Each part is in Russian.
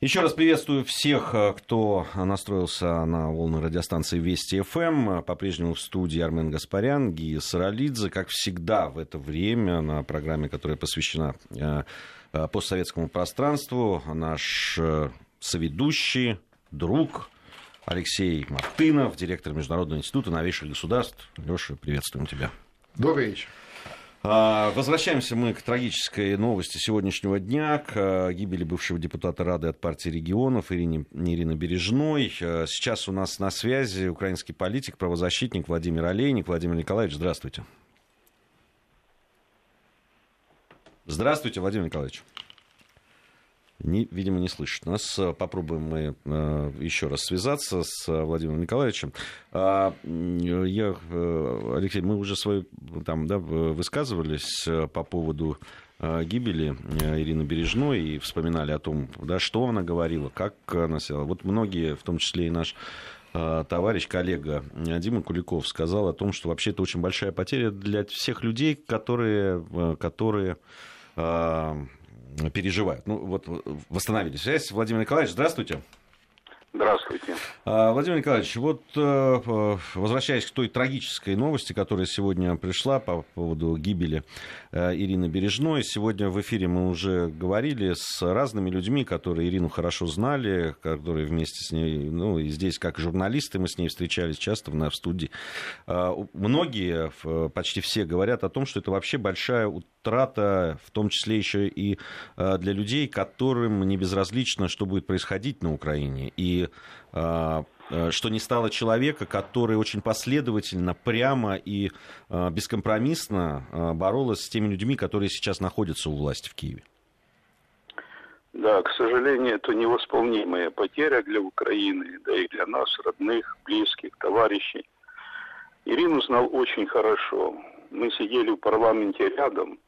Еще раз приветствую всех, э, кто настроился на волны радиостанции Вести ФМ. По-прежнему в студии Армен Гаспарян, Гия Саралидзе. Как всегда в это время на программе, которая посвящена э, э, постсоветскому пространству, наш соведущий, друг Алексей Мартынов, директор Международного института новейших государств. Леша, приветствуем тебя. Добрый вечер. А, возвращаемся мы к трагической новости сегодняшнего дня, к а, гибели бывшего депутата Рады от партии регионов Ирине, Ирины Бережной. А, сейчас у нас на связи украинский политик, правозащитник Владимир Олейник. Владимир Николаевич, здравствуйте. Здравствуйте, Владимир Николаевич не, видимо, не слышит нас. Попробуем мы э, еще раз связаться с Владимиром Николаевичем. А, я, э, Алексей, мы уже свою там, да, высказывались э, по поводу гибели Ирины Бережной и вспоминали о том, да, что она говорила, как она села. Вот многие, в том числе и наш товарищ, коллега Дима Куликов сказал о том, что вообще это очень большая потеря для всех людей, которые, которые переживают. Ну, вот восстановили связь. Владимир Николаевич, здравствуйте. Здравствуйте. А, Владимир Николаевич, вот э, возвращаясь к той трагической новости, которая сегодня пришла по поводу гибели э, Ирины Бережной, сегодня в эфире мы уже говорили с разными людьми, которые Ирину хорошо знали, которые вместе с ней, ну и здесь как журналисты мы с ней встречались часто в студии. А, многие, почти все говорят о том, что это вообще большая утрата, в том числе еще и э, для людей, которым не безразлично, что будет происходить на Украине. И а, э, что не стало человека, который очень последовательно, прямо и а, бескомпромиссно а, боролась с теми людьми, которые сейчас находятся у власти в Киеве. Да, к сожалению, это невосполнимая потеря для Украины, да и для нас, родных, близких, товарищей. Ирину знал очень хорошо. Мы сидели в парламенте рядом,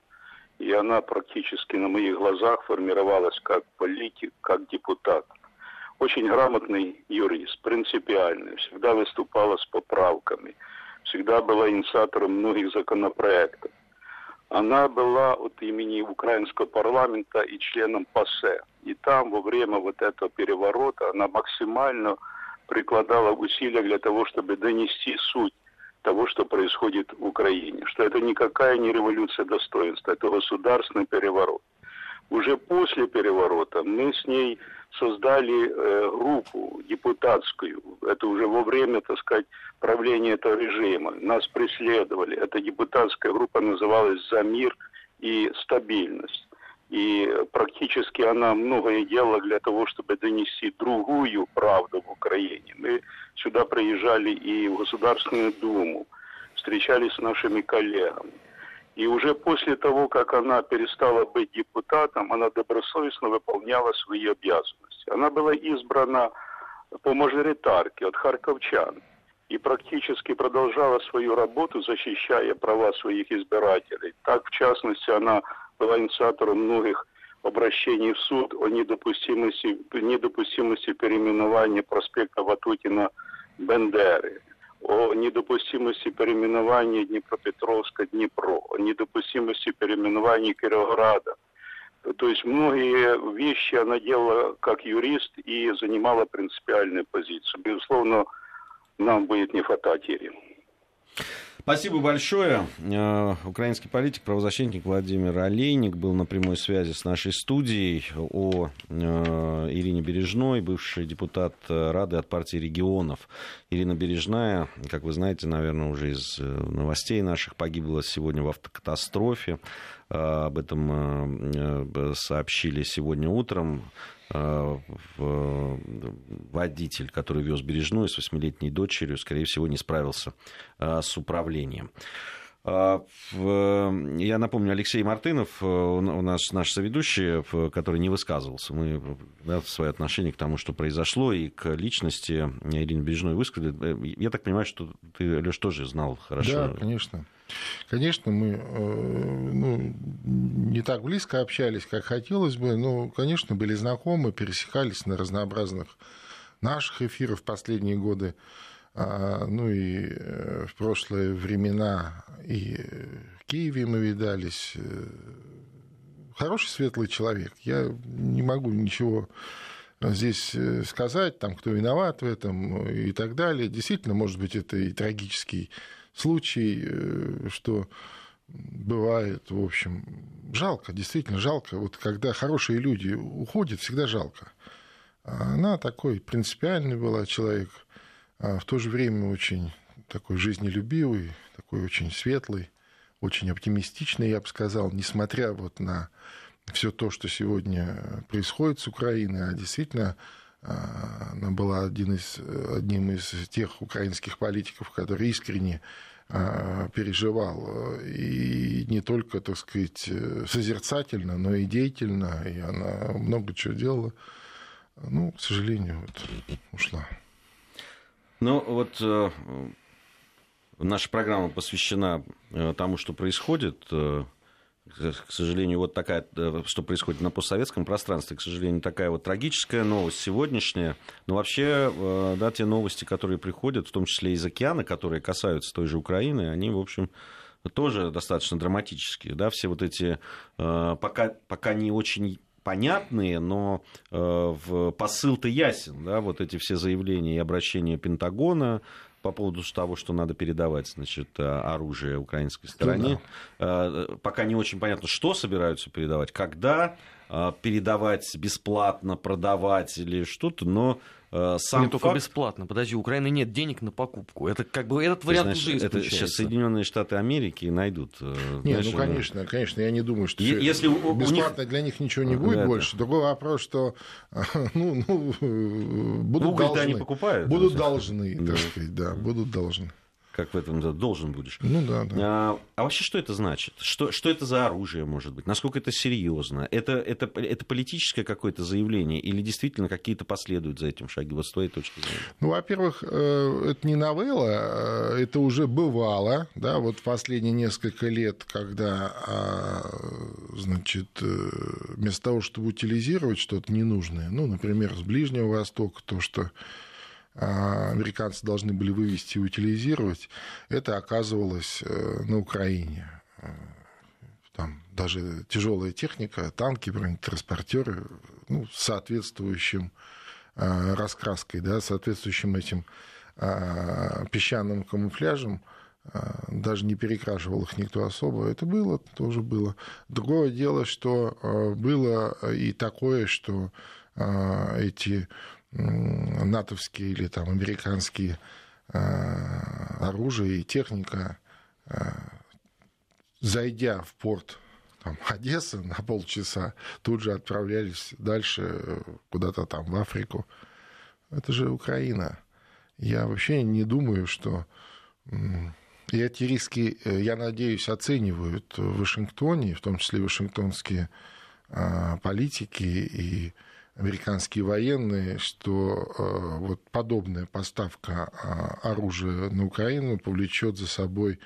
и она практически на моих глазах формировалась как политик, как депутат – очень грамотный юрист, принципиальный, всегда выступала с поправками, всегда была инициатором многих законопроектов. Она была от имени украинского парламента и членом ПАСЕ. И там во время вот этого переворота она максимально прикладала усилия для того, чтобы донести суть того, что происходит в Украине. Что это никакая не революция достоинства, это государственный переворот. Уже после переворота мы с ней создали э, группу депутатскую. Это уже во время, так сказать, правления этого режима. Нас преследовали. Эта депутатская группа называлась «За мир и стабильность». И практически она многое делала для того, чтобы донести другую правду в Украине. Мы сюда приезжали и в Государственную Думу, встречались с нашими коллегами. И уже после того, как она перестала быть депутатом, она добросовестно выполняла свои обязанности. Она была избрана по мажоритарке от харьковчан и практически продолжала свою работу, защищая права своих избирателей. Так, в частности, она была инициатором многих обращений в суд о недопустимости, недопустимости переименования проспекта Ватутина Бендеры о недопустимости переименования Днепропетровска Днепро, о недопустимости переименования Кировограда. То есть многие вещи она делала как юрист и занимала принципиальную позицию. Безусловно, нам будет не хватать Ирины. Спасибо большое. Э, украинский политик, правозащитник Владимир Олейник был на прямой связи с нашей студией о э, Ирине Бережной, бывший депутат Рады от партии регионов. Ирина Бережная, как вы знаете, наверное, уже из э, новостей наших, погибла сегодня в автокатастрофе. Об этом сообщили сегодня утром. Э, водитель, который вез Бережную с восьмилетней дочерью, скорее всего, не справился э, с управлением. А, я напомню, Алексей Мартынов, э, у нас наш соведущий, который не высказывался. Мы да, свое отношение к тому, что произошло, и к личности Ирины Бережной высказали. Я так понимаю, что ты, Леш, тоже знал хорошо. Да, конечно. Конечно, мы э, ну, не так близко общались, как хотелось бы, но, конечно, были знакомы, пересекались на разнообразных наших эфирах в последние годы. А, ну и э, в прошлые времена и в Киеве мы видались. Э, хороший, светлый человек. Я не могу ничего здесь сказать, там, кто виноват в этом и так далее. Действительно, может быть, это и трагический случай, что бывает, в общем, жалко, действительно жалко. Вот когда хорошие люди уходят, всегда жалко. А она такой принципиальный была человек, а в то же время очень такой жизнелюбивый, такой очень светлый, очень оптимистичный, я бы сказал, несмотря вот на все то, что сегодня происходит с Украиной, а действительно она была один из, одним из тех украинских политиков, который искренне а, переживал. И не только, так сказать, созерцательно, но и деятельно. И она много чего делала. Ну, к сожалению, вот ушла. Ну, вот э, наша программа посвящена э, тому, что происходит э, к сожалению, вот такая, э, что происходит на постсоветском пространстве, к сожалению, такая вот трагическая новость сегодняшняя. Но вообще, э, да, те новости, которые приходят, в том числе из океана, которые касаются той же Украины, они, в общем, тоже достаточно драматические. Да, все вот эти э, пока, пока не очень понятные, но в посыл-то ясен, да, вот эти все заявления и обращения Пентагона, по поводу того, что надо передавать значит, э, оружие украинской стороне. Да. Э, пока не очень понятно, что собираются передавать, когда э, передавать бесплатно, продавать или что-то, но сам Не факт... только бесплатно. Подожди, у Украины нет денег на покупку. Это как бы этот вариант знаешь, уже это сейчас Соединенные Штаты Америки найдут. Э, нет, ну конечно, конечно, я не думаю, что если у, бесплатно у них... для них ничего не будет да, больше. Да. Другой вопрос, что ну, ну, будут Уголь должны. они покупают. Будут должны, так сказать, да, будут должны как в этом да, должен будешь. Ну да, да. А, а вообще что это значит? Что, что это за оружие может быть? Насколько это серьезно? Это, это, это политическое какое-то заявление или действительно какие-то последуют за этим шаги? Вот с твоей точки зрения. Ну, во-первых, э, это не новелла, э, это уже бывало, да, вот последние несколько лет, когда, а, значит, э, вместо того, чтобы утилизировать что-то ненужное, ну, например, с Ближнего Востока, то, что американцы должны были вывести и утилизировать, это оказывалось э, на Украине. Э, там даже тяжелая техника, танки, бронетранспортеры, ну, соответствующим э, раскраской, да, соответствующим этим песчаным камуфляжем, даже не перекрашивал их никто особо. Это было, тоже было. Другое дело, что было и такое, что эти натовские или там американские а, оружие и техника, а, зайдя в порт там, Одессы на полчаса, тут же отправлялись дальше куда-то там в Африку. Это же Украина. Я вообще не думаю, что и эти риски, э, я надеюсь, оценивают в Вашингтоне, в том числе вашингтонские а, политики и американские военные, что э, вот подобная поставка э, оружия на Украину повлечет за собой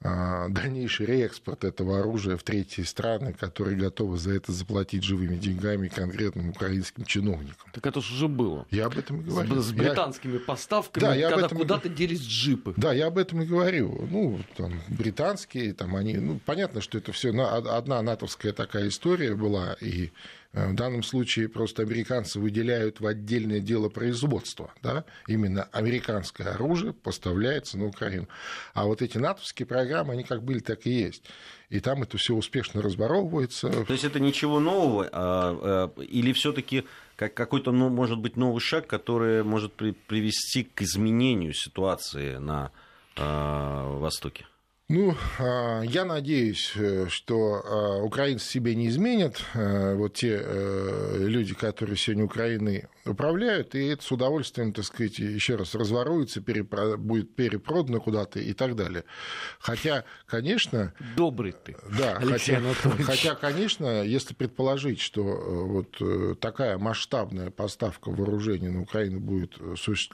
э, дальнейший реэкспорт этого оружия в третьи страны, которые готовы за это заплатить живыми деньгами конкретным украинским чиновникам. Так это же уже было. Я об этом и говорю. С, с британскими я... поставками, да, я когда куда-то делись джипы. Да, я об этом и говорю. Ну, там, британские, там они... Ну, понятно, что это все одна натовская такая история была, и в данном случае просто американцы выделяют в отдельное дело производства. Да? Именно американское оружие поставляется на Украину. А вот эти натовские программы, они как были, так и есть. И там это все успешно разборовывается. То есть это ничего нового? А, а, или все-таки как какой-то, ну, может быть, новый шаг, который может привести к изменению ситуации на а, Востоке? Ну, а, я надеюсь, э, что а, украинцы себе не изменят, э, вот те э, люди, которые сегодня Украиной управляют, и это с удовольствием, так сказать, еще раз разворуется, перепро... будет перепродано куда-то и так далее. Хотя, конечно... Добрый ты, Да, хотя, хотя, конечно, если предположить, что вот такая масштабная поставка вооружений на Украину будет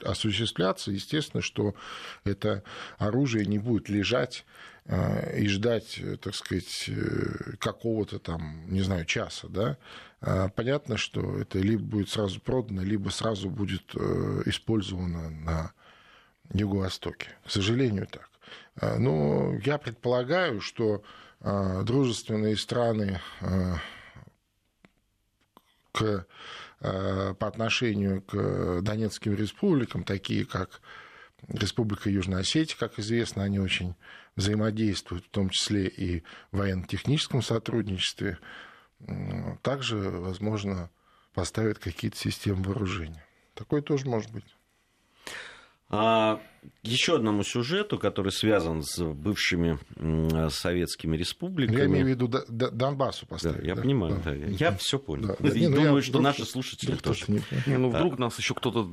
осуществляться, естественно, что это оружие не будет лежать Э, и ждать, э, так сказать, э, какого-то там, не знаю, часа, да, а понятно, что это либо будет сразу продано, либо сразу будет использовано на Юго-Востоке. К сожалению, так. Но я предполагаю, что дружественные страны к по отношению к Донецким республикам, такие как Республика Южная Осетия, как известно, они очень взаимодействуют, в том числе и в военно-техническом сотрудничестве. Также, возможно, поставят какие-то системы вооружения. Такое тоже может быть. А, еще одному сюжету, который связан с бывшими советскими республиками. Я имею в виду Донбассу поставить. Да, я да, понимаю, да. Да. я все понял. Да, да, и не, ну думаю, что вдруг, наши слушатели тоже. Не, не, ну вдруг а, нас еще кто-то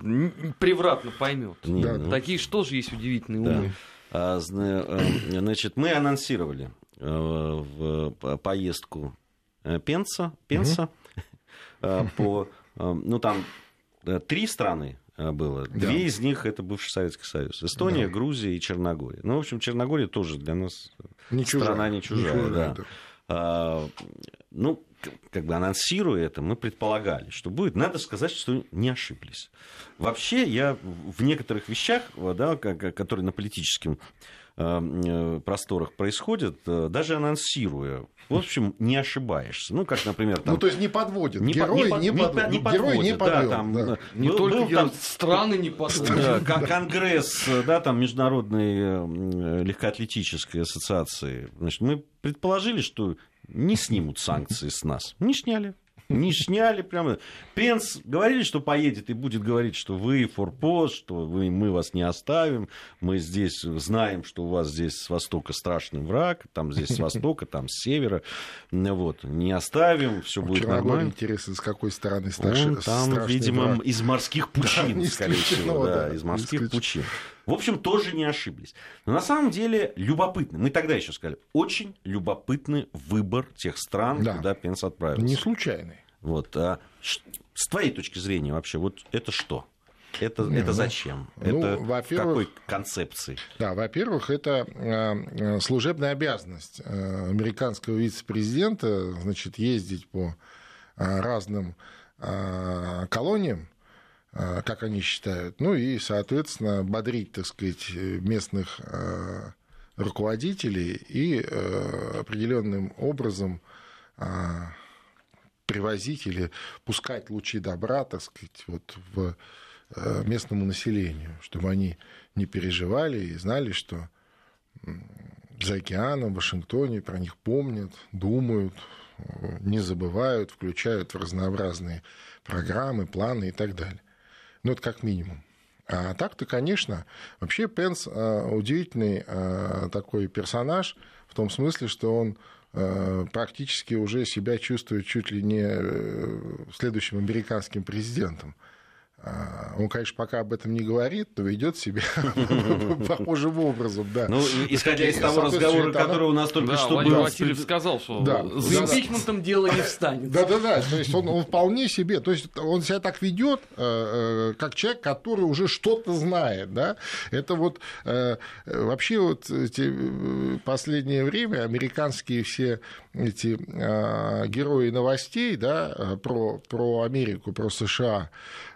превратно поймет. Не, да, ну, Такие что же есть удивительные да. умы. А, э, значит, мы анонсировали э, в поездку э, Пенса, Пенса угу. по, ну там три страны было. Да. Две из них это бывший Советский Союз. Эстония, да. Грузия и Черногория. Ну, в общем, Черногория тоже для нас не страна чужая. не чужая. Не чужая да. Да. А, ну, как бы анонсируя это, мы предполагали, что будет. Надо сказать, что не ошиблись. Вообще, я в некоторых вещах, да, которые на политическом э, просторах происходят, э, даже анонсируя в общем, не ошибаешься. Ну, как, например... Там... Ну, то есть не подводит. Не герой не, не, под... не, подводит. Герой не подвел. Да, там, да. Не был, только был, там... страны не подводят. Да, конгресс, да, там, Международной легкоатлетической ассоциации. Значит, мы предположили, что не снимут санкции с нас. Не сняли. Не сняли прямо. Пенс говорили, что поедет и будет говорить, что вы форпост, что вы, мы вас не оставим, мы здесь знаем, что у вас здесь с востока страшный враг, там здесь с востока, там с севера, вот, не оставим, все будет нормально. интересно, с какой стороны страшный Он там, видимо, враг. из морских пучин, да, скорее всего, да, да, из морских пучин. В общем, тоже не ошиблись. Но на самом деле любопытно. Мы тогда еще сказали, очень любопытный выбор тех стран, да. куда Пенс отправился. Не случайный. Вот. А с твоей точки зрения вообще, вот это что? Это, не, это ну, зачем? Ну, это в какой концепции? Да, во-первых, это э, служебная обязанность э, американского вице-президента, значит, ездить по разным колониям, как они считают, ну и, соответственно, бодрить, так сказать, местных руководителей и определенным образом привозить или пускать лучи добра, так сказать, вот в э, местному населению, чтобы они не переживали и знали, что за океаном, в Вашингтоне про них помнят, думают, э, не забывают, включают в разнообразные программы, планы и так далее. Ну, это как минимум. А так-то, конечно, вообще Пенс э, удивительный такой персонаж в том смысле, что он Э, практически уже себя чувствует чуть ли не э, следующим американским президентом. А, он, конечно, пока об этом не говорит, но ведет себя похожим образом, да. Ну, исходя из того разговора, который у нас только что был. Васильев сказал, что за импичментом дело не встанет. Да-да-да, то есть он вполне себе, то есть он себя так ведет, э, как человек, который уже что-то знает, да. Это вот вообще вот последнее время американские все эти герои новостей, да, про, про Америку, про США,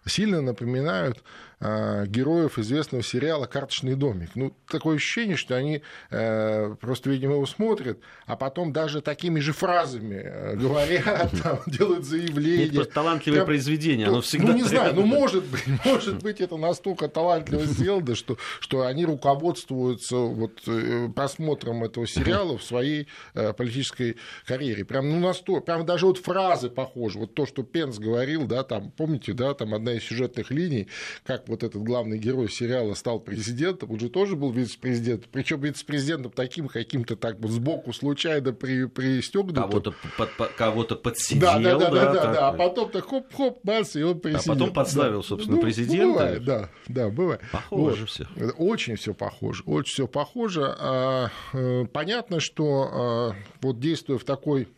сильно напоминают а, героев известного сериала «Карточный домик». Ну, такое ощущение, что они э, просто, видимо, его смотрят, а потом даже такими же фразами э, говорят, там, делают заявления. Это просто талантливое Прям, произведение, оно всегда... Ну, не знаю, ну, может быть, может быть, это настолько талантливо сделано, что, что они руководствуются вот, э, просмотром этого сериала в своей политической карьере. Прям, ну, настолько, прям даже вот фразы похожи. Вот то, что Пенс говорил, да, там, помните, да, там одна из сюжетных линий, как вот этот главный герой сериала стал президентом, он же тоже был вице-президентом, причем вице-президентом таким каким-то так вот сбоку случайно при, пристегнутым. Кого-то, под, кого-то подсидел, да, да, да, да, да, да, да, а потом так хоп-хоп, бас, и он президент. А потом подставил, да. собственно, ну, президента. Бывает, да, да, бывает. Похоже вот. все. Очень все похоже, очень все похоже. А, э, понятно, что а, вот действуя в такой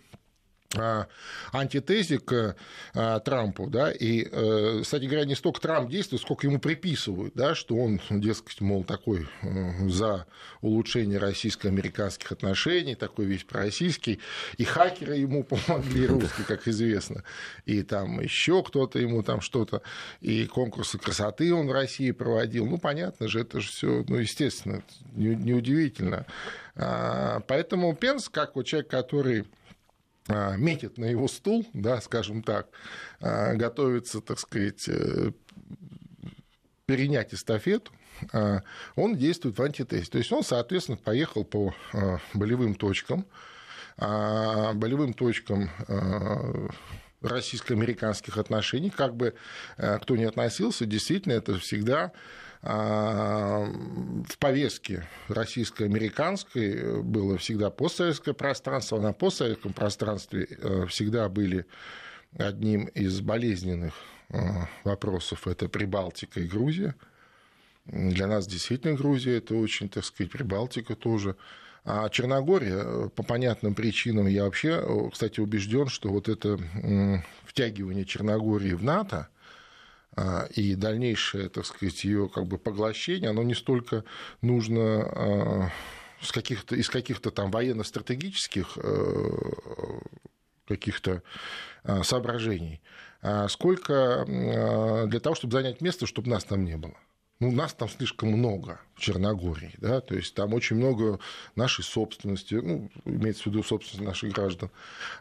антитезе к а, Трампу, да, и, э, кстати говоря, не столько Трамп действует, сколько ему приписывают, да, что он, дескать, мол, такой э, за улучшение российско-американских отношений, такой весь пророссийский, и хакеры ему помогли, русские, как известно, и там еще кто-то ему там что-то, и конкурсы красоты он в России проводил, ну, понятно же, это же все, ну, естественно, неудивительно. А, поэтому Пенс, как вот человек, который метит на его стул, да, скажем так, а, готовится, так сказать, э, перенять эстафету, а, он действует в антитесте. То есть он, соответственно, поехал по болевым точкам, болевым точкам российско-американских отношений, как бы э, кто ни относился, действительно, это всегда в повестке российско-американской было всегда постсоветское пространство, а на постсоветском пространстве э, всегда были одним из болезненных э, вопросов это Прибалтика и Грузия. Для нас действительно Грузия это очень, так сказать, Прибалтика тоже. А Черногория, э, по понятным причинам, я вообще, кстати, убежден, что вот это втягивание Черногории в НАТО, а, и дальнейшее, так сказать, ее как бы поглощение, оно не столько нужно а, с каких-то, из каких-то там военно-стратегических э, каких-то а, соображений, сколько для того, чтобы занять место, чтобы нас там не было ну, нас там слишком много в Черногории, да, то есть там очень много нашей собственности, ну, имеется в виду собственность наших граждан.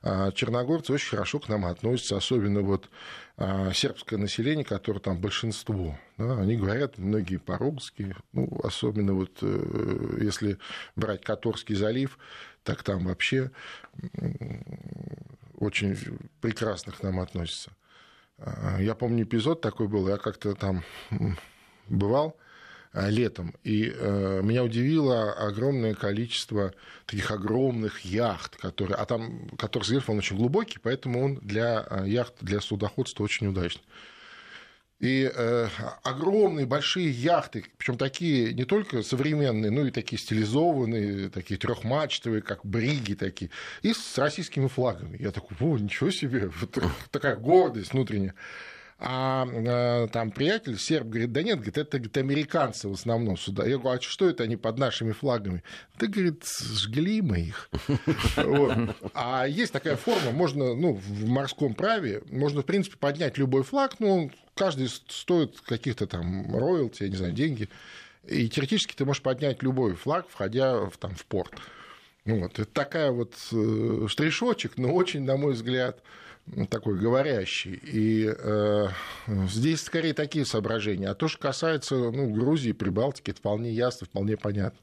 А черногорцы очень хорошо к нам относятся, особенно вот а, сербское население, которое там большинство, да, они говорят многие по-русски, ну, особенно вот э, если брать Каторский залив, так там вообще очень прекрасно к нам относятся. А, я помню эпизод такой был, я как-то там бывал э, летом, и э, меня удивило огромное количество таких огромных яхт, которые, а там, который рельеф, он очень глубокий, поэтому он для э, яхт, для судоходства очень удачный. И э, огромные большие яхты, причем такие не только современные, но и такие стилизованные, такие трехмачтовые, как бриги такие, и с российскими флагами. Я такой, о, ничего себе, вот такая гордость внутренняя. А э, там приятель серб говорит, да нет, говорит, это говорит, американцы в основном сюда. Я говорю, а что это они под нашими флагами? Да, говорит, жгли мы их. А есть такая форма, можно, ну, в морском праве, можно, в принципе, поднять любой флаг, но каждый стоит каких-то там роялти, я не знаю, деньги. И теоретически ты можешь поднять любой флаг, входя в, там, в порт. Вот. Это такая вот э, штришочек, но очень, на мой взгляд, такой говорящий. И э, здесь скорее такие соображения. А то, что касается ну, Грузии, Прибалтики, это вполне ясно, вполне понятно.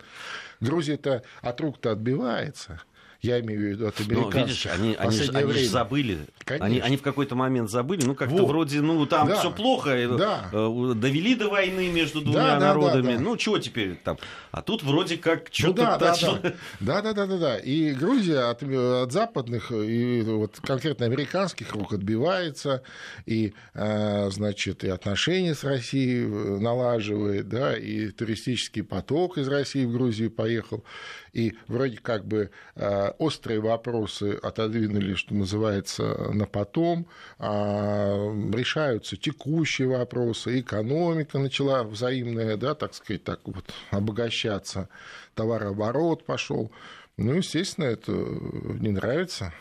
Грузия-то от рук-то отбивается – я имею в виду от американцев. Ну, видишь, они, они, же, они же забыли. Они, они в какой-то момент забыли. Ну, как-то вот. вроде, ну, там да. все плохо. Э, да. Э, довели до войны между двумя да, народами. Да, да, да. Ну, чего теперь там? А тут вроде как что-то ну, да, начало... да, да, да, да, да, да. И Грузия от, от западных и вот конкретно американских рук отбивается, и, э, значит, и отношения с Россией налаживает, да, и туристический поток из России в Грузию поехал и вроде как бы э, острые вопросы отодвинули, что называется, на потом, а решаются текущие вопросы, экономика начала взаимная, да, так сказать, так вот обогащаться, товарооборот пошел. Ну, естественно, это не нравится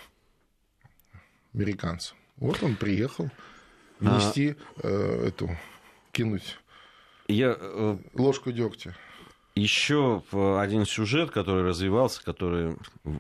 американцам. Вот он приехал внести а... э, эту, кинуть я, э... ложку дегтя. Еще один сюжет, который развивался, который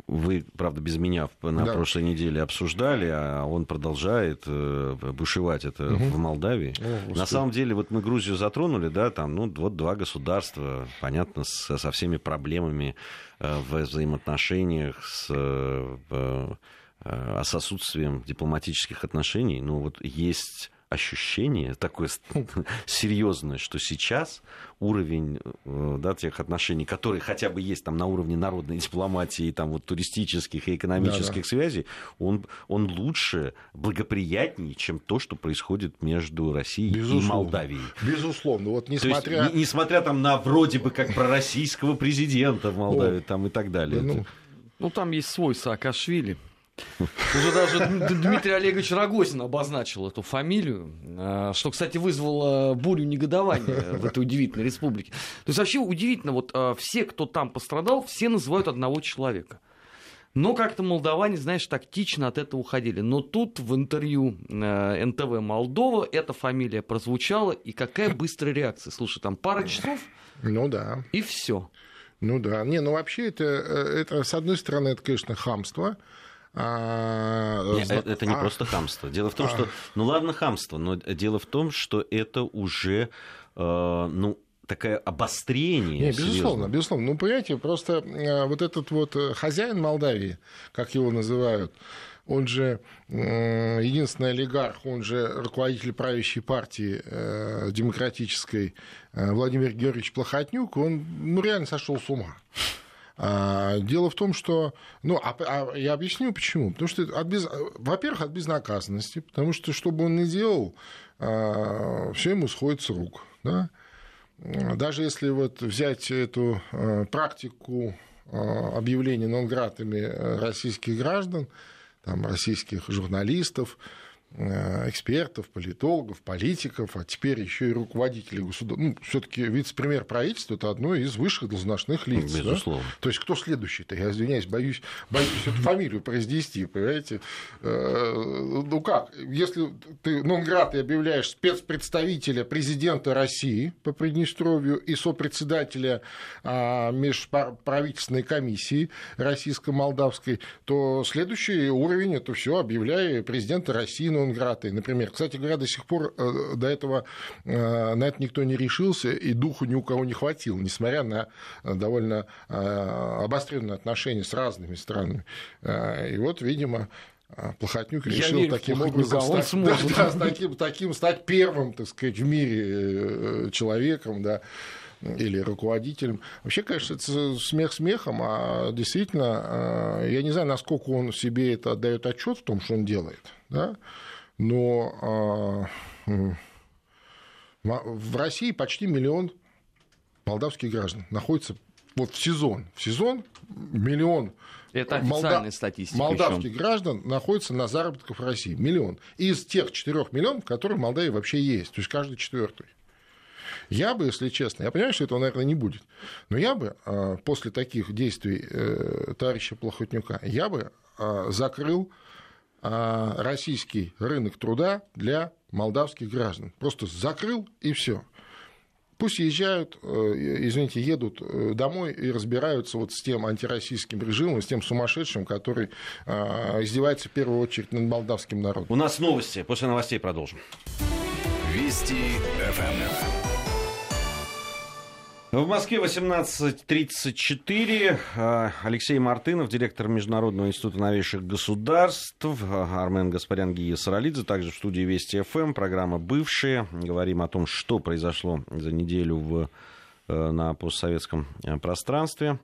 вы, правда, без меня на да. прошлой неделе обсуждали, а он продолжает э, бушевать это угу. в Молдавии. О, на самом деле, вот мы Грузию затронули, да, там, ну, вот два государства, понятно, с, со всеми проблемами э, в взаимоотношениях, с, э, с отсутствием дипломатических отношений. Ну, вот есть ощущение такое серьезное, что сейчас уровень э, да, тех отношений, которые хотя бы есть там на уровне народной дипломатии, там вот туристических и экономических да, да. связей, он, он лучше, благоприятнее, чем то, что происходит между Россией Безусловно. и Молдавией. Безусловно. Вот несмотря... есть, несмотря там на вроде бы как пророссийского президента в Молдавии там и так далее. Ну, ну, там есть свой Саакашвили. Уже даже Дмитрий Олегович Рогозин обозначил эту фамилию, а, что, кстати, вызвало бурю негодования в этой удивительной республике. То есть вообще удивительно, вот а, все, кто там пострадал, все называют одного человека. Но как-то молдаване, знаешь, тактично от этого уходили. Но тут в интервью э, НТВ Молдова эта фамилия прозвучала, и какая быстрая реакция. Слушай, там пара часов. Ну да. И все. Ну да. Не, ну вообще это, э, это, с одной стороны, это, конечно, хамство. А, Нет, это не а, просто хамство. Дело в том, а, что, ну ладно, хамство, но дело в том, что это уже, э, ну, такое обострение. Не, безусловно, серьезно. безусловно. Ну, понимаете, просто э, вот этот вот э, хозяин Молдавии, как его называют, он же единственный олигарх, он же руководитель правящей партии демократической Владимир Георгиевич Плохотнюк, он ну, реально сошел с ума. А, дело в том, что... Ну, а, а я объясню почему. Потому что, от без... во-первых, от безнаказанности, потому что, что бы он ни делал, а, все ему сходит с рук. Да? Даже если вот взять эту а, практику объявления нонгратами российских граждан, там, российских журналистов, Э, экспертов, политологов, политиков, а теперь еще и руководителей государства. Ну, все-таки вице-премьер правительства это одно из высших должностных лиц. Безусловно. Да? То есть кто следующий-то? Я извиняюсь, боюсь, боюсь эту фамилию произнести, понимаете? Э, ну как, если ты Нонград и объявляешь спецпредставителя президента России по Приднестровью и сопредседателя а, межправительственной комиссии российско-молдавской, то следующий уровень это все объявляя президента России Ленинград, например. Кстати говоря, до сих пор э, до этого э, на это никто не решился, и духу ни у кого не хватило, несмотря на э, довольно обостренные отношения с разными странами. И вот, видимо, Плохотнюк решил верю, таким образом стать, да, да, таким, таким стать первым, так сказать, в мире человеком, да, или руководителем. Вообще, конечно, это смех смехом, а действительно, я не знаю, насколько он себе это отдает отчет в том, что он делает, да, но а, в России почти миллион молдавских граждан находится вот в сезон. В сезон миллион это официальная Молда... статистика. Молдавских еще. граждан находится на заработках в России. Миллион. Из тех 4 миллионов, которые в Молдавии вообще есть. То есть каждый четвертый. Я бы, если честно, я понимаю, что этого, наверное, не будет, но я бы а, после таких действий э, товарища Плохотнюка, я бы а, закрыл а, российский рынок труда для молдавских граждан. Просто закрыл и все. Пусть езжают, э, извините, едут э, домой и разбираются вот с тем антироссийским режимом, с тем сумасшедшим, который а, издевается в первую очередь над молдавским народом. У нас новости. После новостей продолжим. Вести ФМ. В Москве 18.34. А, Алексей Мартынов, директор Международного института новейших государств. А, Армен Гаспарян, Гия Саралидзе, также в студии Вести ФМ. Программа «Бывшие». Говорим о том, что произошло за неделю в, э, на постсоветском э, пространстве.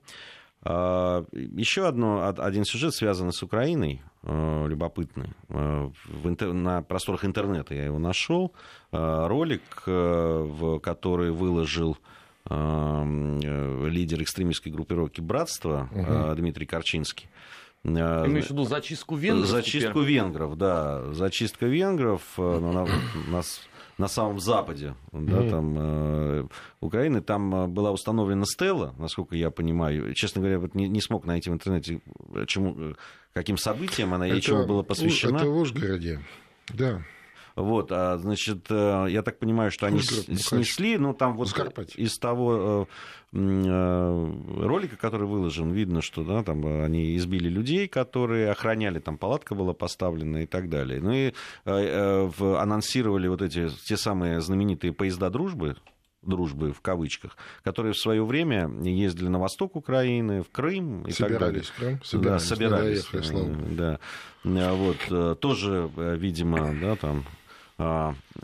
А, еще одно, один сюжет, связанный с Украиной, э, любопытный. В интер... На просторах интернета я его нашел. Ролик, в который выложил лидер экстремистской группировки «Братство» угу. Дмитрий Корчинский. Ты имеешь в виду зачистку венгров? Зачистку теперь? венгров, да. Зачистка венгров на, на, на самом западе да, mm там, э, Украины. Там была установлена стела, насколько я понимаю. Честно говоря, вот не, не смог найти в интернете, чему, каким событиям она это, и чему была посвящена. Это в Ужгороде, да. Вот, а, значит, э, я так понимаю, что они ну, снесли, ну, там вот Закарпатье. из того э, э, ролика, который выложен, видно, что да, там они избили людей, которые охраняли, там палатка была поставлена и так далее. Ну и анонсировали вот эти те самые знаменитые поезда дружбы, дружбы в кавычках, которые в свое время ездили на восток Украины, в Крым и собирались, так далее. В Крым, собирались, да, собирались. Да, да. Вот, тоже, видимо, да, там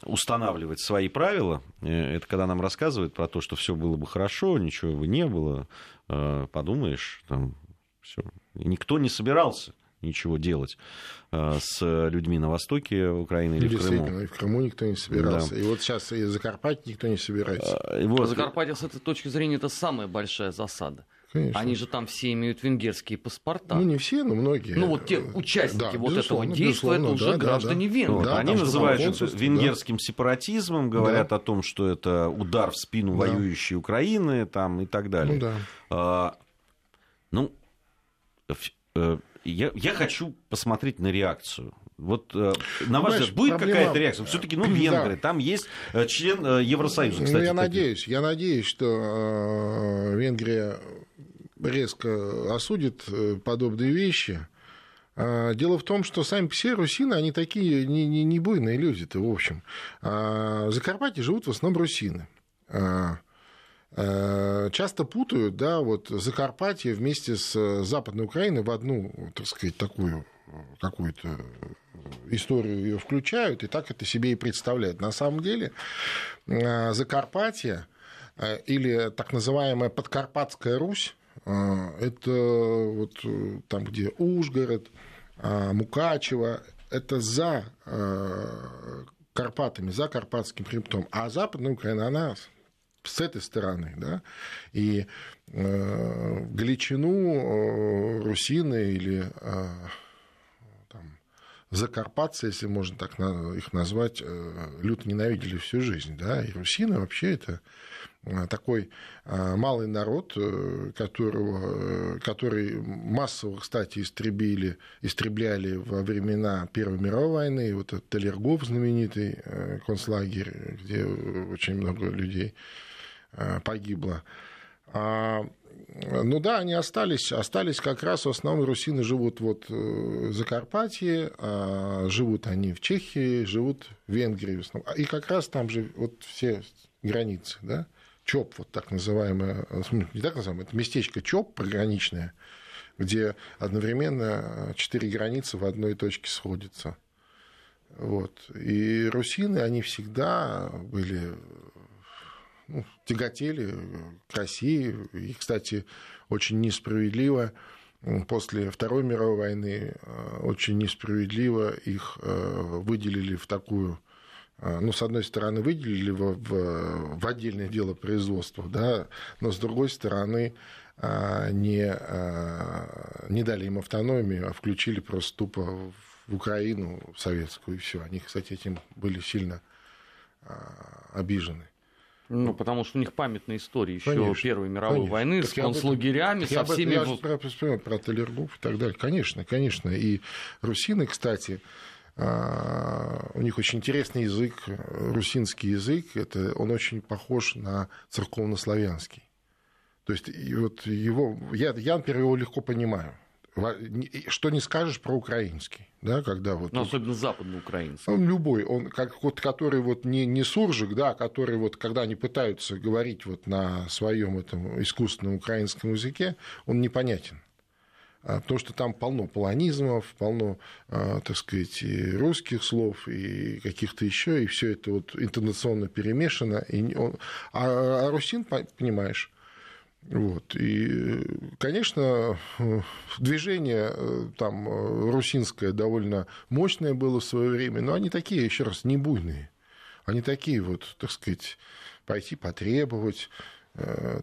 устанавливать свои правила. Э, это когда нам рассказывают про то, что все было бы хорошо, ничего бы не было. А, подумаешь, там все. Никто не собирался ничего делать а, с людьми на востоке Украины или в Крыму. И в Крыму никто не собирался. Да. И вот сейчас и в Закарпатье никто не собирается. И вот... Закарпатье с этой точки зрения это самая большая засада. Конечно. Они же там все имеют венгерские паспорта. Ну, не все, но многие. Ну, вот те участники да, вот этого действия, это уже да, граждане да, Венгрии. Да, они называют это венгерским да. сепаратизмом, говорят да. о том, что это удар в спину да. воюющей Украины там, и так далее. Ну, да. а, ну э, я, я хочу посмотреть на реакцию. Вот э, на ваш взгляд, будет проблема... какая-то реакция? Все-таки, ну, венгры, да. там есть э, член Евросоюза, кстати. Ну, я надеюсь, я надеюсь, что Венгрия резко осудит э, подобные вещи. А, дело в том, что сами все русины, они такие не, не, не буйные люди-то, в общем. А, в Закарпатье живут в основном русины. А, часто путают, да, вот Закарпатье вместе с Западной Украиной в одну, так сказать, такую какую-то историю ее включают, и так это себе и представляют. На самом деле Закарпатье или так называемая Подкарпатская Русь, это вот там, где Ужгород, Мукачево, это за Карпатами, за Карпатским хребтом. А Западная Украина, она с этой стороны, да, и э, Галичину, Русины или э, там, Закарпатцы, если можно так их назвать, э, люто ненавидели всю жизнь, да, и Русины вообще это Э, такой э, малый народ, э, которого, который массово, кстати, истребили, истребляли во времена Первой мировой войны. Вот этот Талергов, знаменитый концлагерь, где очень много людей погибло. А, ну да, они остались, остались как раз в основном русины живут вот в Закарпатье, а живут они в Чехии, живут в Венгрии в основном. И как раз там же вот все границы, да. ЧОП, вот так называемое, не так называемое, это местечко ЧОП пограничное, где одновременно четыре границы в одной точке сходятся. Вот. И русины, они всегда были, ну, тяготели к России. И, кстати, очень несправедливо после Второй мировой войны, э, очень несправедливо их э, выделили в такую ну, с одной стороны, выделили в, в, в отдельное дело производства, да, но с другой стороны, а, не, а, не дали им автономию, а включили просто тупо в Украину, в советскую, и все. Они, кстати, этим были сильно обижены. Ну, потому что у них памятная история еще Первой мировой конечно. войны так с концлагерями, со всеми... Я про, про, про Талергов и так далее. Конечно, конечно. И русины, кстати, а, у них очень интересный язык, русинский язык, это, он очень похож на церковнославянский. То есть вот его, я, я, например, его легко понимаю. Что не скажешь про украинский, да, когда вот... Ну, особенно западноукраинский. Он любой, он как вот, который вот не, не суржик, да, который вот, когда они пытаются говорить вот на своем этом искусственном украинском языке, он непонятен. А, потому что там полно полонизмов, полно, а, так сказать, и русских слов, и каких-то еще, и все это вот интонационно перемешано. И он... а, а русин, понимаешь, вот. И, конечно, движение э, там русинское довольно мощное было в свое время, но они такие, еще раз, не буйные. Они такие вот, так сказать, пойти потребовать,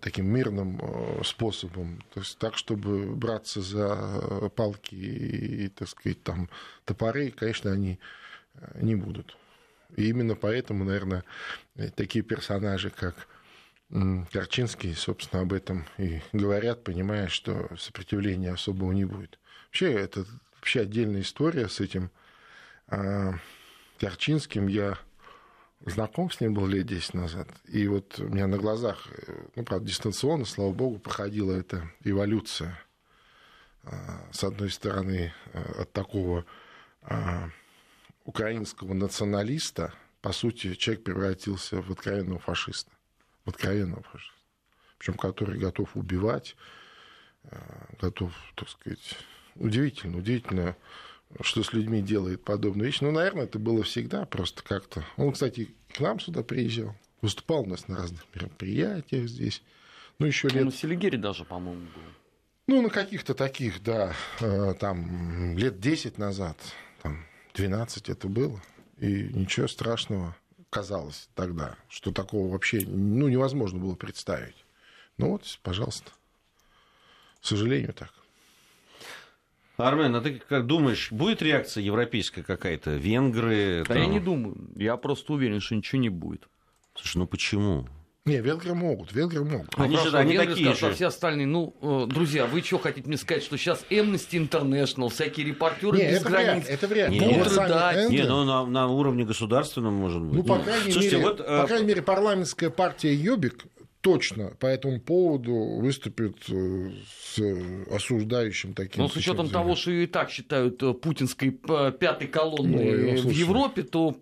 таким мирным э, способом, то есть так, чтобы браться за палки и, так сказать, там топоры, конечно, они э, не будут. И именно поэтому, наверное, такие персонажи, как Корчинский, собственно, об этом и говорят, понимая, что сопротивления особого не будет. Вообще, это вообще отдельная история с этим Корчинским. Я знаком с ним был лет 10 назад. И вот у меня на глазах, э, ну, правда, дистанционно, слава богу, проходила эта эволюция. А, с одной стороны, э, от такого а, украинского националиста, по сути, человек превратился в откровенного фашиста. В откровенного фашиста. Причем который готов убивать, э, готов, так сказать, удивительно, удивительно что с людьми делает подобную вещь. Ну, наверное, это было всегда просто как-то. Он, кстати, к нам сюда приезжал, выступал у нас на разных мероприятиях здесь. Ну, еще лет... на Селигере даже, по-моему, был. Ну, на каких-то таких, да, э, там, лет 10 назад, там, 12 это было. И ничего страшного казалось тогда, что такого вообще ну, невозможно было представить. Ну вот, пожалуйста. К сожалению, так. Армен, а ты как думаешь, будет реакция европейская какая-то? Венгры? Да там... я не думаю. Я просто уверен, что ничего не будет. Слушай, ну почему? Не, венгры могут, венгры могут. Они же они такие скажут, же. А все остальные, ну, э, друзья, вы что хотите мне сказать, что сейчас Amnesty International, всякие репортеры не, без это границ вряд, это вряд. Не, будут рыдать? Не, ну на, на уровне государственном может быть. Ну, по крайней, Слушайте, мере, вот, по э, крайней мере, парламентская партия Йобик точно по этому поводу выступит э, с осуждающим таким. Но с учетом того, что и так считают э, путинской пятой колонной ну, в Европе, то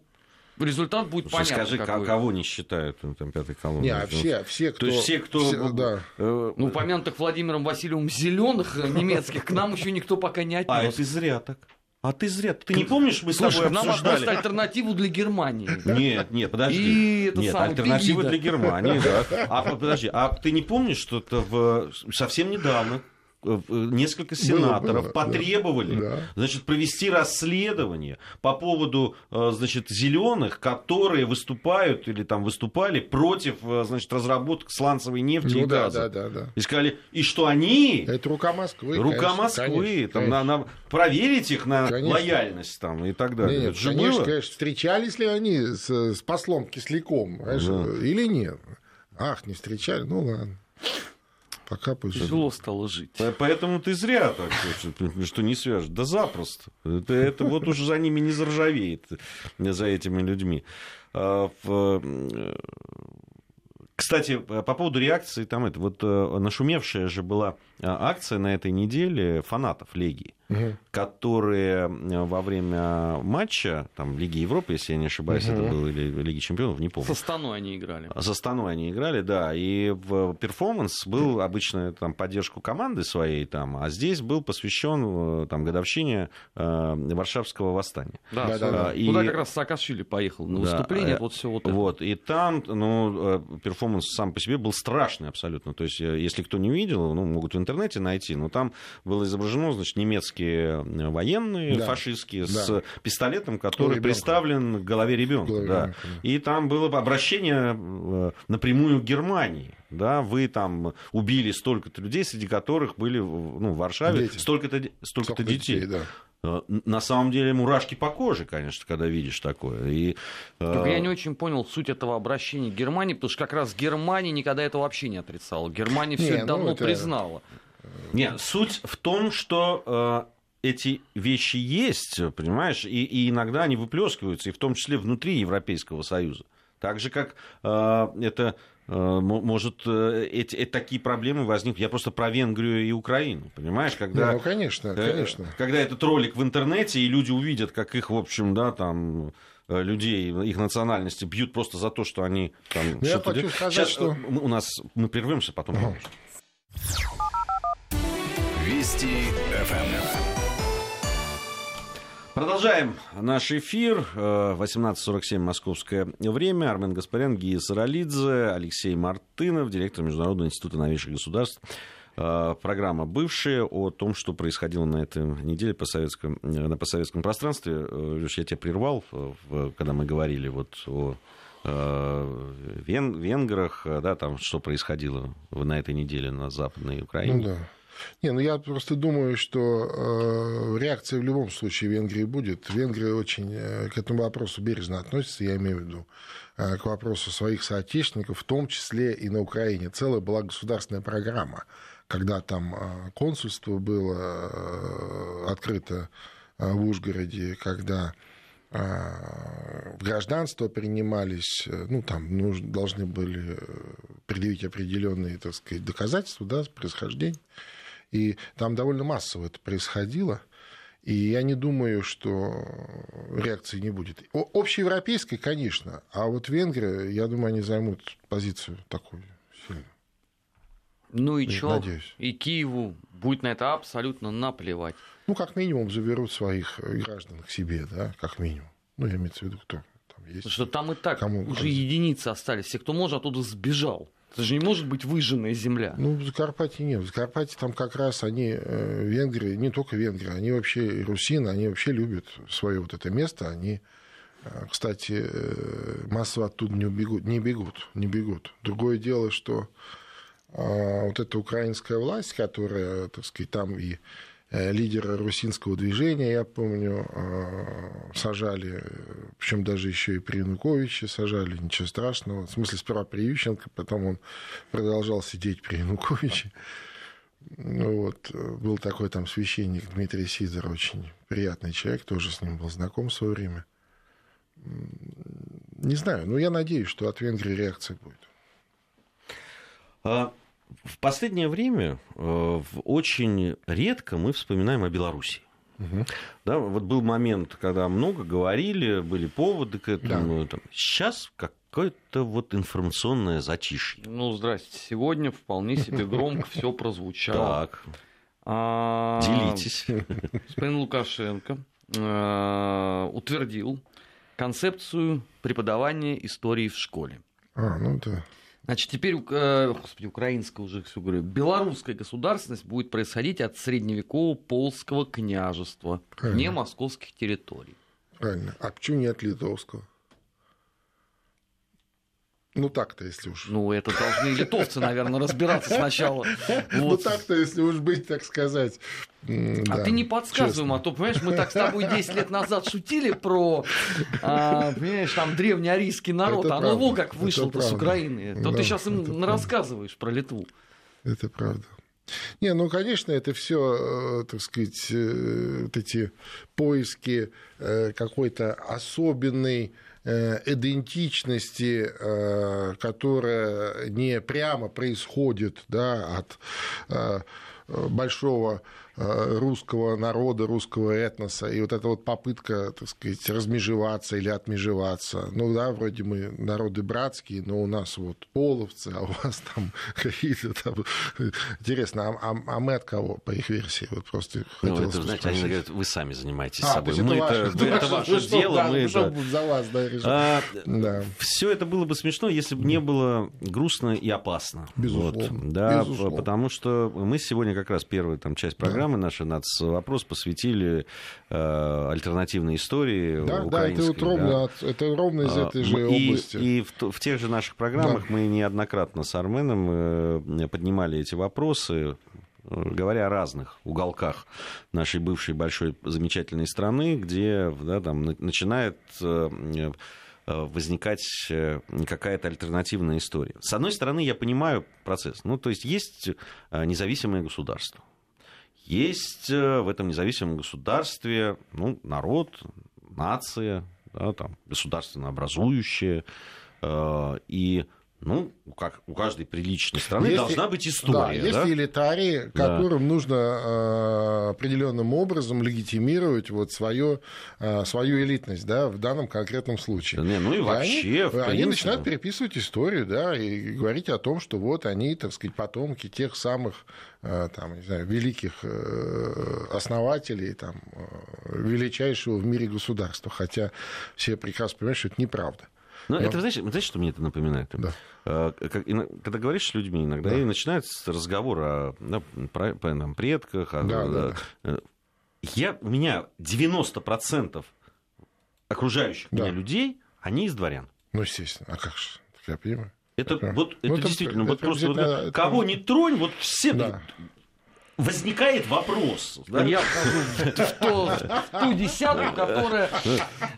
результат будет Слушай, понятен. Скажи, какой. кого не считают ну, там пятой колонной? Не, а все, все, кто... То есть все, кто... Все, да. Э, ну, упомянутых Владимиром Васильевым зеленых немецких к нам еще никто пока не отнес. А это зря так. А ты зря. Ты не помнишь, мы Слушай, с тобой нам обсуждали... нам альтернативу для Германии. Нет, нет, подожди. И это нет, самое, альтернативу для Германии, да. А подожди, а ты не помнишь, что это в... совсем недавно несколько сенаторов было, было, потребовали да. значит, провести расследование по поводу э, значит, зеленых, которые выступают или там выступали против э, значит, разработок сланцевой нефти ну, и да, газа. Да, да, да. И сказали, и что они... Это рука Москвы. Рука конечно, Москвы. Конечно, там, конечно. На, на, проверить их на конечно. лояльность там, и так далее. Нет, конечно, конечно. Встречались ли они с, с послом Кисляком да. или нет? Ах, не встречали? Ну ладно. Пока пусть... Тяжело стало жить. Поэтому ты зря так, что не свяжешь. Да запросто. Это, это вот уже за ними не заржавеет, за этими людьми. А, кстати, по поводу реакции, там это вот э, нашумевшая же была акция на этой неделе фанатов Легии угу. которые э, во время матча, там, Лиги Европы, если я не ошибаюсь, угу. это было, или Лиги Чемпионов, не помню. Со Станой они играли. Со Станой они играли, да, и в перформанс был обычно там поддержку команды своей, там, а здесь был посвящен э, там, годовщине э, Варшавского восстания. Да, да, да, да. И... Куда как раз Саакашвили поехал на выступление, да, вот все вот это. Вот, и там, ну, перформанс сам по себе был страшный абсолютно, то есть, если кто не видел, ну, могут в интернете найти, но там было изображено, значит, немецкие э, военные, да. фашистские, да. с пистолетом, который приставлен к голове ребенка. Да. Ребенка, да. И там было обращение э, напрямую к Германии. Да, вы там убили столько-то людей, среди которых были ну, в Варшаве Дети. столько-то, столько-то детей. детей да. Э, на самом деле мурашки по коже, конечно, когда видишь такое. И, Только э... я не очень понял суть этого обращения к Германии, потому что как раз Германия никогда это вообще не отрицала. Германия все это давно ну, это... признала. Нет, суть в том, что э, эти вещи есть, понимаешь, и, и иногда они выплескиваются, и в том числе внутри Европейского Союза. Так же, как э, это может э, эти, эти такие проблемы возникнут. Я просто про Венгрию и Украину, понимаешь, когда ну конечно, конечно, когда этот ролик в интернете и люди увидят, как их, в общем, да, там людей их национальности бьют просто за то, что они там. Ну, я хочу делают. сказать, Сейчас что у нас мы прервемся, потом. Ага. Вести ФМ. Продолжаем наш эфир. 18.47 московское время. Армен Гаспарян, Гия Саралидзе, Алексей Мартынов, директор Международного института новейших государств. Э, программа бывшая о том, что происходило на этой неделе по советском, на постсоветском пространстве. Э, Леш, я тебя прервал, когда мы говорили вот о э, вен, венграх, да, там что происходило на этой неделе на Западной Украине. Ну, да. Не, ну я просто думаю, что э, реакция в любом случае Венгрии будет. Венгрия очень э, к этому вопросу бережно относится, я имею в виду э, к вопросу своих соотечественников, в том числе и на Украине. Целая была государственная программа, когда там э, консульство было э, открыто э, в Ужгороде, когда э, в гражданство принимались, э, ну, там ну, должны были предъявить определенные, так сказать, доказательства, да, происхождения. И там довольно массово это происходило. И я не думаю, что реакции не будет. Общеевропейской, конечно. А вот Венгрия, я думаю, они займут позицию такую сильную. Ну и что? Надеюсь. И Киеву будет на это абсолютно наплевать. Ну, как минимум, заберут своих граждан к себе, да, как минимум. Ну, я имею в виду, кто там есть. Потому что там и так кому уже единицы остались. Все, кто может, оттуда сбежал. Это же не может быть выжженная земля. Ну, в Закарпатье нет. В Закарпатье там как раз они, э, венгры, не только венгры, они вообще, русины, они вообще любят свое вот это место. Они, э, кстати, э, массово оттуда не убегут, не бегут, не бегут. Другое дело, что вот эта украинская власть, которая, так сказать, там и лидера русинского движения, я помню, э, сажали, причем даже еще и при Януковиче сажали, ничего страшного. В смысле, сперва при Ющенко, потом он продолжал сидеть при Януковиче. Ну вот, был такой там священник Дмитрий Сидор, очень приятный человек, тоже с ним был знаком в свое время. Не знаю, но я надеюсь, что от Венгрии реакция будет. А, в последнее время э, очень редко мы вспоминаем о Беларуси. Угу. Да, вот был момент, когда много говорили, были поводы к этому. Да. Там. Сейчас какое-то вот информационное затишье. Ну, здрасте. Сегодня вполне себе громко все прозвучало. Так. А, Делитесь. Господин Лукашенко э, утвердил концепцию преподавания истории в школе. А, ну да. Значит, теперь, э, господи, украинская уже все говорю, белорусская государственность будет происходить от средневекового полского княжества, Правильно. не московских территорий. Правильно. А почему не от литовского? Ну так-то, если уж. Ну, это должны литовцы, наверное, разбираться сначала. Ну так-то, если уж быть, так сказать. А ты не подсказывай, а то, понимаешь, мы так с тобой 10 лет назад шутили про, а, понимаешь, там древний арийский народ, а ну его как вышел-то с Украины. То ты сейчас им рассказываешь про Литву. Это правда. Не, ну, конечно, это все, э, так сказать, э, вот эти поиски э, какой-то особенной идентичности, которая не прямо происходит да, от большого Э, русского народа, русского этноса, и вот эта вот попытка, так сказать, размежеваться или отмежеваться. Ну да, вроде мы народы братские, но у нас вот половцы, а у вас там какие-то там... Интересно, а, а, а мы от кого, по их версии? Вот просто ну, это, знаете, они говорят, вы сами занимаетесь а, собой. Мы это, это, это ваше ну, дело. Да, мы это... за вас, да, а, да. Все это было бы смешно, если бы не было грустно и опасно. Безусловно. Вот, да, Безусловно. потому что мы сегодня как раз первую там, часть программы программы наши вопрос посвятили э, альтернативной истории да, Да, это, вот ровно, да. От, это ровно из а, этой же и, области. И в, в тех же наших программах да. мы неоднократно с Арменом э, поднимали эти вопросы, говоря о разных уголках нашей бывшей большой замечательной страны, где да, там, начинает э, э, возникать какая-то альтернативная история. С одной стороны, я понимаю процесс. Ну, то есть есть независимое государство. Есть э, в этом независимом государстве ну, народ, нация, да, там, государственно образующее, э, и ну, как у каждой приличной страны есть, должна быть история. Да, есть да? элитарии, которым да. нужно э, определенным образом легитимировать вот свою, э, свою элитность, да, в данном конкретном случае. Не, ну и вообще, они, они начинают переписывать историю, да, и говорить о том, что вот они, так сказать, потомки тех самых э, там, не знаю, великих э, основателей, там, э, величайшего в мире государства. Хотя все прекрасно понимают, что это неправда. Но, ну, Но... это, знаешь, знаете, что мне это напоминает? Да. Как, когда говоришь с людьми иногда, да. и начинается разговор о да, про, про там, предках. О, да, да. Э, я, у меня 90% окружающих да. меня людей, они из дворян. Ну, естественно. А как же? Я понимаю. Это, вот, ну, это, это действительно, это, вот просто вот, это... кого не тронь, вот все да возникает вопрос. Да? Я вхожу в, ту, в ту десятку, которая...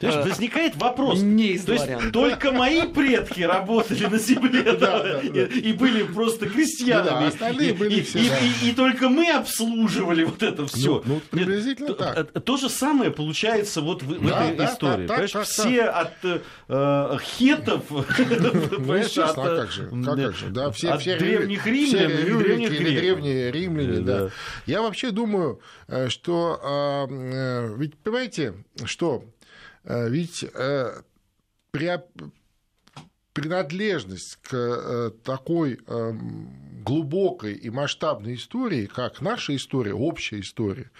То есть возникает вопрос. Не из То есть только мои предки работали на земле да, да, и, да. и были просто крестьянами. Да, остальные были и, все, и, да. и, и, и только мы обслуживали вот это все. Ну, ну приблизительно так. То, э, то же самое получается вот в, этой да, истории. Да, так, так, все так. от э, хетов, ну, от, а как же, как же, да, все, от все древних римлян, все древних древние римляне, да. Я вообще думаю, э, что... А, э, ведь, понимаете, что... Э, ведь принадлежность к такой глубокой и масштабной истории, как наша история, общая история,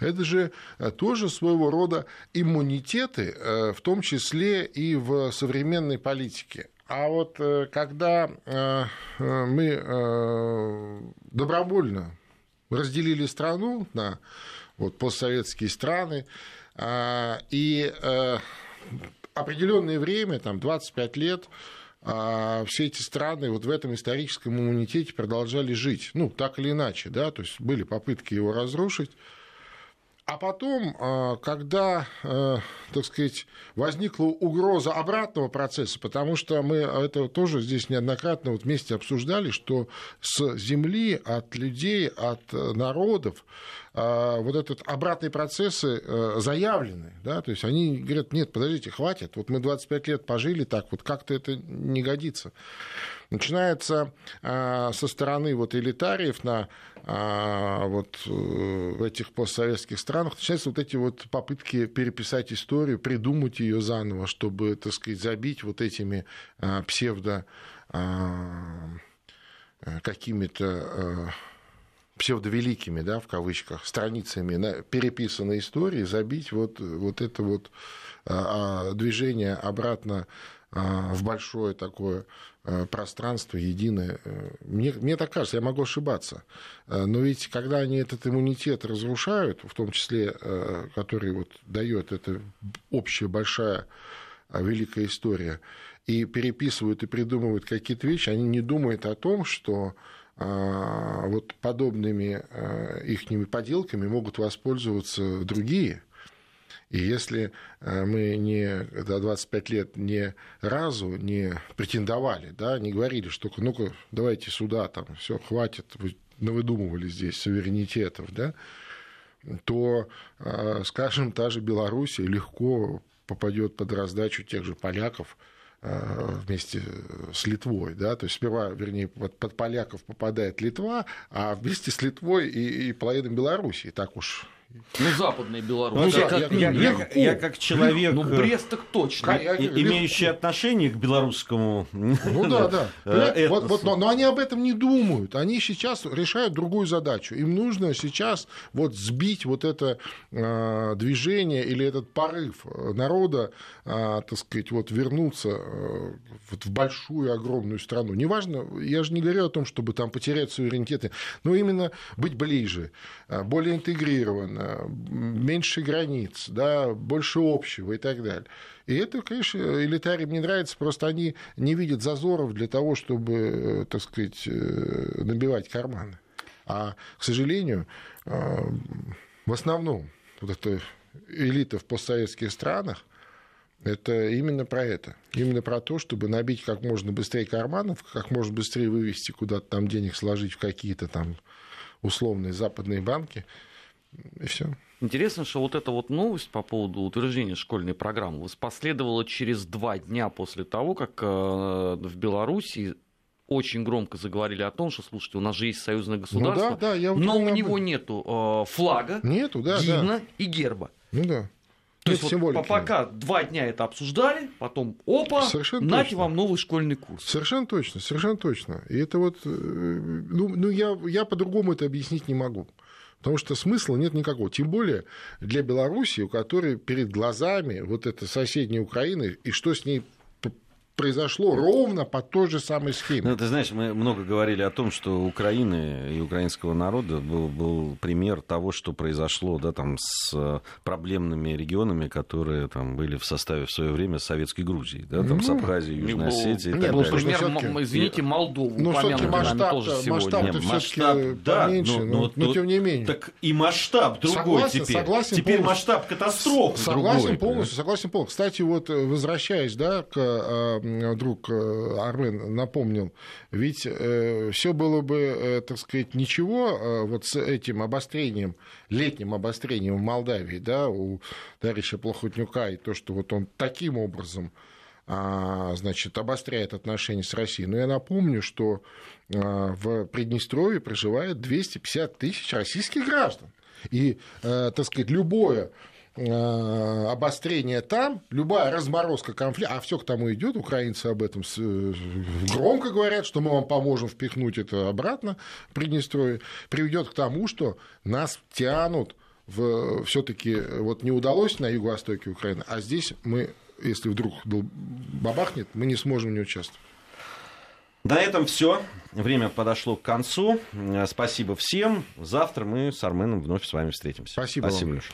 это же тоже своего рода иммунитеты, в том числе и в современной политике. А вот когда мы добровольно разделили страну на вот, постсоветские страны, а, и э, определенное время, там 25 лет, а, все эти страны вот в этом историческом иммунитете продолжали жить. Ну, так или иначе, да, то есть были попытки его разрушить. А потом, а, когда, э, так сказать, возникла угроза обратного процесса, потому что мы это тоже здесь неоднократно вот вместе обсуждали, что с земли, от людей, от народов а, вот этот обратные процессы заявлены, да, то есть они говорят, нет, подождите, хватит, вот мы 25 лет пожили так, вот как-то это не годится. Начинается со стороны вот элитариев на а, вот э, в этих постсоветских странах начинаются вот эти вот попытки переписать историю, придумать ее заново, чтобы, так сказать, забить вот этими а, псевдо а, какими-то псевдовеликими, да, в кавычках, страницами переписанной истории забить вот, вот это вот движение обратно в большое такое Э, пространство единое. Э, мне, мне так кажется, я могу ошибаться. Э, но ведь когда они этот иммунитет разрушают, в том числе, который вот дает эта общая большая великая история, и переписывают и придумывают какие-то вещи, они не думают о том, что вот подобными их поделками могут воспользоваться другие. И если э, мы не до 25 лет не разу не претендовали, да, не говорили, что ну-ка давайте сюда, там, все, хватит, вы навыдумывали здесь суверенитетов, да, то, э, скажем, та же Белоруссия легко попадет под раздачу тех же поляков, э, вместе с Литвой. Да? То есть сперва, вернее, под, под поляков попадает Литва, а вместе с Литвой и, и половиной Белоруссии. Так уж ну, западная Беларусь. Ну, я, как, я, я, я как человек, ну, Брест так точно. И, имеющий отношение к белорусскому. Ну да, да. Э, вот, вот, но, но они об этом не думают. Они сейчас решают другую задачу. Им нужно сейчас вот сбить вот это э, движение или этот порыв народа, э, так сказать, вот вернуться э, вот в большую огромную страну. Неважно, я же не говорю о том, чтобы там потерять суверенитеты, но именно быть ближе, э, более интегрированно меньше границ, да, больше общего и так далее. И это, конечно, элитариям не нравится, просто они не видят зазоров для того, чтобы, э, так сказать, э, набивать карманы. А, к сожалению, э, в основном вот эта элита в постсоветских странах, это именно про это. Именно про то, чтобы набить как можно быстрее карманов, как можно быстрее вывести куда-то там денег, сложить в какие-то там условные западные банки – и все. Интересно, что вот эта вот новость по поводу утверждения школьной программы последовала через два дня после того, как э, в Беларуси очень громко заговорили о том, что, слушайте, у нас же есть союзное государство, ну, да, да, я но у него нету э, флага, нету, да, гимна да. и герба. Ну да. То есть вот пока два дня это обсуждали, потом опа, совершенно нате точно. вам новый школьный курс. Совершенно точно, совершенно точно. И это вот, э, ну, ну я, я по-другому это объяснить не могу. Потому что смысла нет никакого. Тем более для Беларуси, у которой перед глазами вот эта соседняя Украина, и что с ней произошло ровно по той же самой схеме. Ну, ты знаешь, мы много говорили о том, что у Украины и украинского народа был, был пример того, что произошло да, там, с э, проблемными регионами, которые там, были в составе в свое время Советской Грузии, да, там, ну, с Абхазией, Южной Осетией и так далее. Например, извините, Молдову ну, все-таки масштаб, тоже масштаб Нет, масштаб, да, поменьше, но, но, но, но, тем не менее. Так и масштаб другой согласен, теперь. Согласен теперь полностью. масштаб катастрофы Согласен другой, полностью, согласен полностью. Кстати, вот э, возвращаясь да, к э, друг э, Армен напомнил, ведь э, все было бы, э, так сказать, ничего вот с этим обострением, летним обострением в Молдавии, да, у товарища Плохотнюка, и то, что вот он таким образом а, значит, обостряет отношения с Россией. Но я напомню, что в Приднестровье проживает 250 тысяч российских граждан. И, так сказать, любое обострение там, любая разморозка конфликта, а все к тому идет, украинцы об этом э, громко говорят, что мы вам поможем впихнуть это обратно Приднестровье, приведет к тому, что нас тянут в все-таки вот не удалось на юго-востоке Украины, а здесь мы, если вдруг бабахнет, мы не сможем не участвовать. На этом все. Время подошло к концу. Спасибо всем. Завтра мы с Арменом вновь с вами встретимся. Спасибо. Спасибо, вам. Леша.